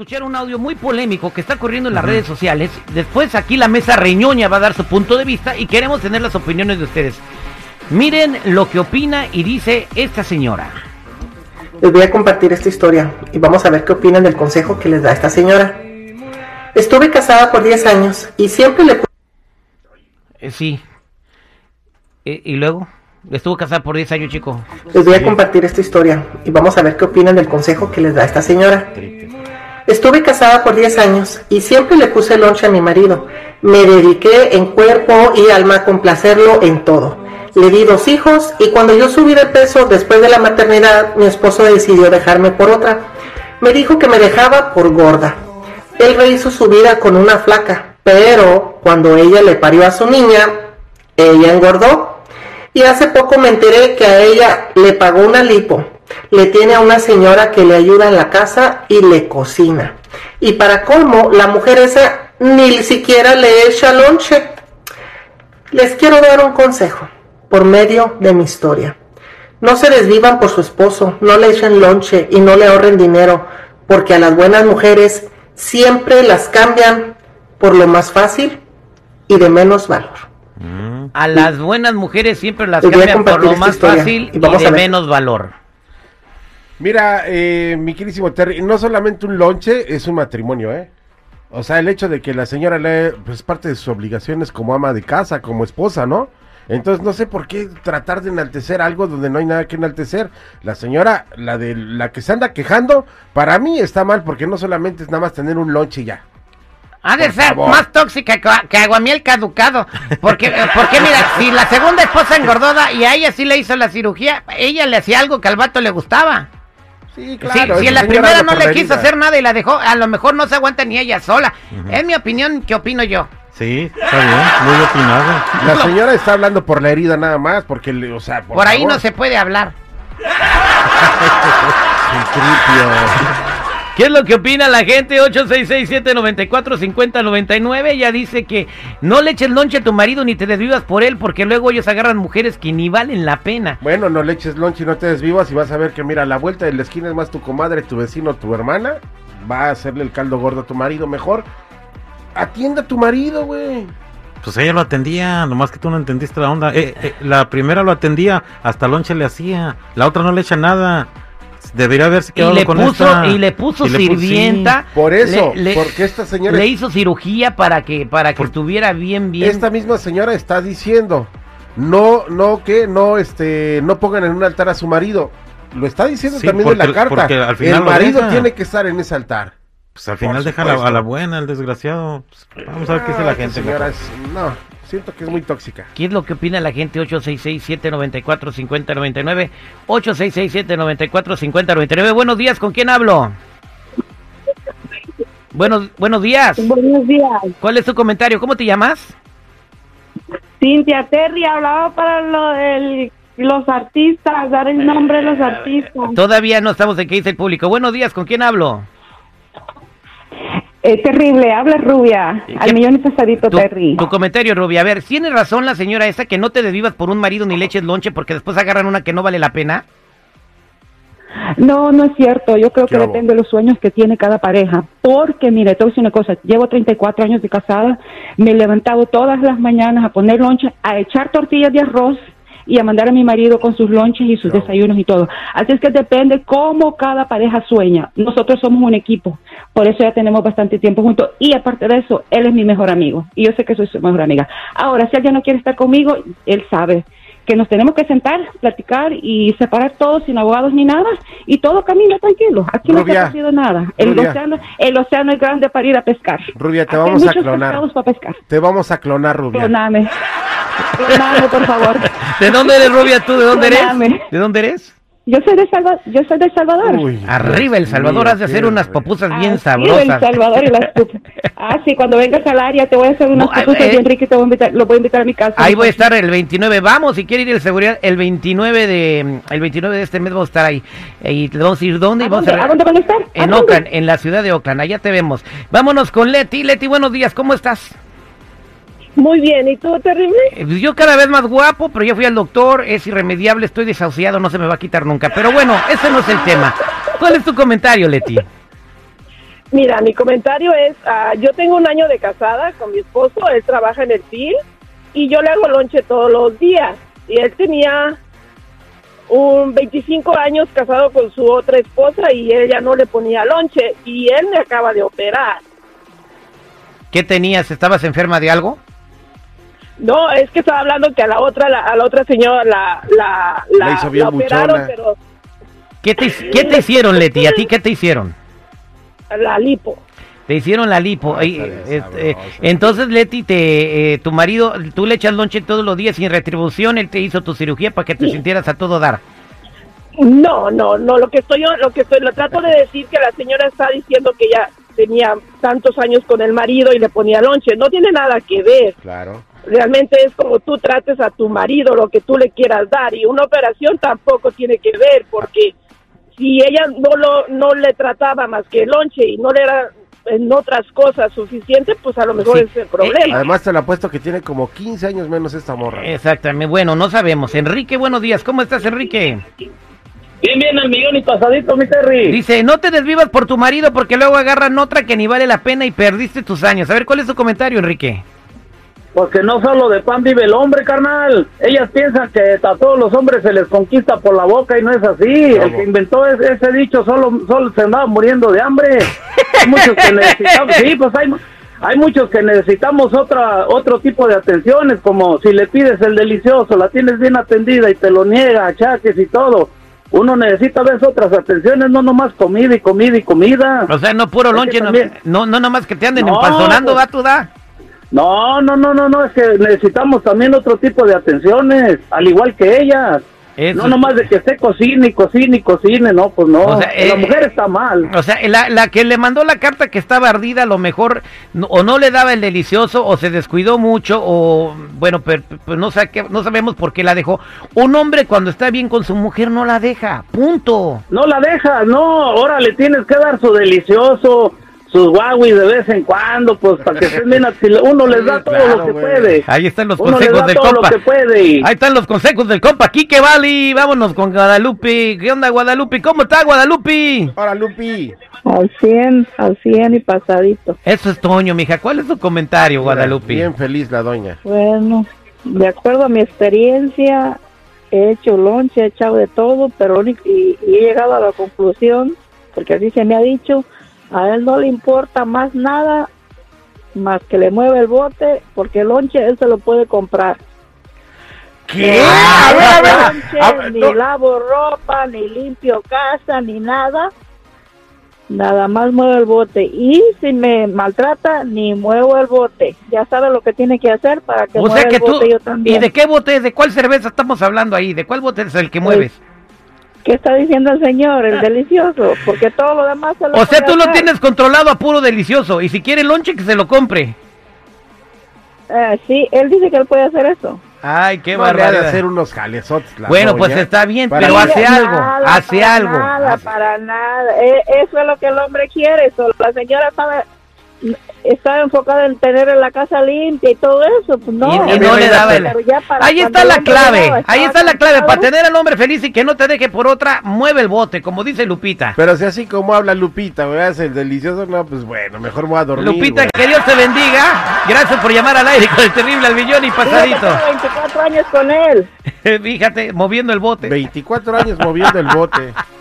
Escuchar un audio muy polémico que está corriendo en las redes sociales. Después aquí la mesa reñoña va a dar su punto de vista y queremos tener las opiniones de ustedes. Miren lo que opina y dice esta señora. Les voy a compartir esta historia y vamos a ver qué opinan del consejo que les da esta señora. Estuve casada por 10 años y siempre le... Eh, sí. Eh, ¿Y luego? Estuvo casada por 10 años, chico. Les voy a compartir esta historia y vamos a ver qué opinan del consejo que les da esta señora. Estuve casada por 10 años y siempre le puse lonche a mi marido. Me dediqué en cuerpo y alma a complacerlo en todo. Le di dos hijos y cuando yo subí de peso después de la maternidad, mi esposo decidió dejarme por otra. Me dijo que me dejaba por gorda. Él rehizo su vida con una flaca, pero cuando ella le parió a su niña, ella engordó. Y hace poco me enteré que a ella le pagó una lipo. Le tiene a una señora que le ayuda en la casa y le cocina. Y para colmo, la mujer esa ni siquiera le echa lonche. Les quiero dar un consejo por medio de mi historia. No se desvivan por su esposo, no le echen lonche y no le ahorren dinero, porque a las buenas mujeres siempre las cambian por lo más fácil y de menos valor. A las buenas mujeres siempre las a cambian por lo más fácil y de menos valor. Mira, eh, mi querísimo Terry, no solamente un lonche, es un matrimonio, ¿eh? O sea, el hecho de que la señora le, pues parte de sus obligaciones como ama de casa, como esposa, ¿no? Entonces no sé por qué tratar de enaltecer algo donde no hay nada que enaltecer. La señora, la de la que se anda quejando, para mí está mal porque no solamente es nada más tener un lonche y ya. Ha de Por ser favor. más tóxica que, que aguamiel caducado. Porque, eh, porque mira, si la segunda esposa engordó y a ella sí le hizo la cirugía, ella le hacía algo que al vato le gustaba. Sí, Si- claro. si, esa la primera no le quiso herida. hacer nada y la dejó, a lo mejor no se aguanta ni ella sola. Es mi opinión, ¿qué opino yo? Sí, está bien, muy opinado. La señora está hablando por la herida nada más, porque, le- o sea, por, Por, ahí favor. no se puede hablar. ¿Qué es lo que opina la gente? 866-794-5099. Ella dice que no le eches lonche a tu marido ni te desvivas por él porque luego ellos agarran mujeres que ni valen la pena. Bueno, no le eches lonche y no te desvivas y vas a ver que, mira, a la vuelta de la esquina es más tu comadre, tu vecino, tu hermana. Va a hacerle el caldo gordo a tu marido mejor. Atienda a tu marido, güey. Pues ella lo atendía, nomás que tú no entendiste la onda. Eh, eh, la primera lo atendía, hasta lonche le hacía. La otra no le echa nada. Debería haberse Y quedado le, con puso, esta. y le puso Y le pu- sirvienta. Por eso, le, le- porque esta señora... le hizo cirugía para que, para que Por- estuviera bien, bien. Esta misma señora está diciendo, no, no, que no, este, no pongan en un altar a su marido. Lo está diciendo Sí, también en la carta. porque al final el marido deja. tiene que estar en ese altar. Pues al final deja a la, a la buena, el desgraciado. Pues, vamos a ver qué dice la gente. no, siento que es muy tóxica. ¿Qué es lo que opina la gente? 866-794-5099. 866-794-5099. Buenos días, ¿con quién hablo? Buenos, buenos días. Buenos días. ¿Cuál es tu comentario? ¿Cómo te llamas? Cintia Terry hablaba para lo del- los artistas, dar el nombre de los artistas. Todavía no estamos en qué dice el público. Buenos días, ¿con quién hablo? Es terrible, habla rubia. ¿Qué- Al millón y pasadito, Tu, Terry. tu comentario, Rubia. A ver, ¿tiene razón la señora esa que no te desvivas por un marido ni le eches lonche porque después agarran una que no vale la pena? No, no es cierto. Yo creo ¿Qué que hago? depende de los sueños que tiene cada pareja. Porque, mire, te voy a decir una cosa. Llevo 34 años de casada. Me he levantado todas las mañanas a poner lonche, a echar tortillas de arroz y a mandar a mi marido con sus lonches y sus desayunos y todo. Así es que depende cómo cada pareja sueña. Nosotros somos un equipo. Por eso ya tenemos bastante tiempo juntos. Y aparte de eso, él es mi mejor amigo. Y yo sé que soy su mejor amiga. Ahora, si alguien no quiere estar conmigo, él sabe que nos tenemos que sentar, platicar y separar todos sin abogados ni nada y todo camina tranquilo. Aquí no Rubia, está pasando nada. El Rubia. océano, el océano es grande para ir a pescar. Rubia, te Aquí hay vamos a clonar. pescados para pescar. Te vamos a clonar, Rubia. Cloname. Cloname, por favor. ¿De dónde eres, Rubia? ¿Tú de dónde eres? Perdóname. ¿De dónde eres? Yo soy de Salvador. Yo soy de El Salvador. Uy, Arriba El Salvador, mío, has de hacer unas popusas bien sabrosas. El Salvador y las Ah, sí, cuando vengas al área te voy a hacer unas No, pupusas eh, bien ricas y te voy a invitar, lo voy a invitar a mi casa. Ahí voy a estar el 29. Vamos, si quiere ir el seguridad, el 29 de el 29 de este mes vamos a estar ahí. Y le vamos a ir dónde? Y ¿A vamos dónde, a ¿A dónde van a estar? ¿A en? Oakland, en la ciudad de Oakland. Allá te vemos. Vámonos con Leti. Leti, buenos días. ¿Cómo estás? Muy bien, ¿y tú, terrible? Eh, pues Yo cada vez más guapo, pero ya fui al doctor, es irremediable, estoy desahuciado, no se me va a quitar nunca. Pero bueno, ese no es el tema. ¿Cuál es tu comentario, Leti? Mira, mi comentario es, ah, yo tengo un año de casada con mi esposo, él trabaja en el PIL y yo le hago lonche todos los días. Y él tenía un 25 años casado con su otra esposa y ella no le ponía lonche y él me acaba de operar. ¿Qué tenías? ¿Estabas enferma de algo? No, es que estaba hablando que a la otra, la- a la otra señora la, la, la, La hizo bien la operaron, buchona. pero ¿Qué te, qué te hicieron, Leti? ¿A ti qué te hicieron? la lipo. Te hicieron la lipo. Ah, Ay, este, entonces, Leti, te, eh, tu marido, tú le echas lonche todos los días sin retribución, él te hizo tu cirugía para que te sintieras a todo dar. No, no, no, lo que estoy yo, lo que estoy, lo trato de decir que la señora está diciendo que ella tenía tantos años con el marido y le ponía lonche, no tiene nada que ver. Claro. Realmente es como tú trates a tu marido, lo que tú le quieras dar y una operación tampoco tiene que ver porque si ella no lo no le trataba más que el lonche y no le era en otras cosas suficiente, pues a lo mejor Sí. es el problema. Además te lo apuesto que tiene como 15 años menos esta morra. Exactamente. Bueno, no sabemos. Enrique, buenos días. ¿Cómo estás, Enrique? Bien, bien, al millón y pasadito, mi Terry. Dice, no te desvivas por tu marido porque luego agarran otra que ni vale la pena y perdiste tus años. A ver, ¿cuál es tu comentario, Enrique? Porque no solo de pan vive el hombre, carnal. Ellas piensan que a todos los hombres se les conquista por la boca y no es así. El que inventó es- ese dicho solo, solo se andaba muriendo de hambre. Hay muchos que necesitamos, sí, pues hay, hay muchos que necesitamos otra, otro tipo de atenciones, como si le pides el delicioso, la tienes bien atendida y te lo niega, achaques y todo. Uno necesita ver otras atenciones, no nomás comida y comida y comida. O sea, no puro lonche, no, no, no nada más que te anden No, empanzonando, pues- va tu da. No, no, no, no, no, es que necesitamos también otro tipo de atenciones, al igual que ellas. Eso- No nomás de que esté cocine y cocine y cocine, no, pues no. O sea, la eh, mujer está mal. O sea, la, la que le mandó la carta que estaba ardida, a lo mejor no- o no le daba el delicioso, o se descuidó mucho, o bueno, pero, pues no, qué- no sabemos por qué la dejó. Un hombre cuando está bien con su mujer no la deja, punto. No la dejas, no, ahora le tienes que dar su delicioso, sus Huawei de vez en cuando, pues para que estén bien, si uno les da todo claro, lo que güey. puede. Ahí están los Uno consejos del todo lo compa. que puede. Ahí están los consejos del compa. Quique Vali, vámonos con Guadalupe. ¿Qué onda, Guadalupe? ¿Cómo está, Guadalupe? Ahora, Lupi. Al 100, al 100 y pasadito. Eso es Toño, mija. ¿Cuál es tu comentario, Guadalupe? Bien feliz la doña. Bueno, de acuerdo a mi experiencia, he hecho lonche, he echado de todo, pero y, y he llegado a la conclusión, porque así se me ha dicho, a él no le importa más nada más que le mueve el bote, porque el lonche él se lo puede comprar. ¿Qué? A ver, a ver. lonche, A ver, ni lavo ropa, ni limpio casa, ni nada. Nada más mueve el bote. Y si me maltrata, ni muevo el bote. Ya sabe lo que tiene que hacer para que O mueva sea que el tú. bote yo también. ¿Y de qué bote? ¿De cuál cerveza estamos hablando ahí? ¿De cuál bote es el que Pues, mueves? ¿Qué está diciendo el señor? El delicioso. Porque todo lo demás se lo O sea, tú lo hacer. tienes controlado a puro delicioso. Y si quiere lonche, que se lo compre. Eh, sí, él dice que él puede hacer eso. Ay, qué No le ha de hacer unos jalezotes la Bueno, doña. pues está bien, Para- pero hace Nada, algo, hace para algo. Nada, Hace- para nada. Eh, eso es lo que el hombre quiere. Solo la señora estaba, estaba enfocada en tener la casa limpia y todo eso. Pues no, Y- y no le daba el- Pero ya para Ahí está la clave, llegaba, ahí está la clave. Para tener al hombre feliz y que no te deje por otra, mueve el bote, como dice Lupita. Pero si así como habla Lupita, hace el delicioso, no, pues bueno, mejor voy a dormir. Lupita, que Dios te bendiga. Gracias por llamar al aire con el terrible al millón y pasadito. tengo 24 años con él. Fíjate, moviendo el bote. 24 años moviendo el bote.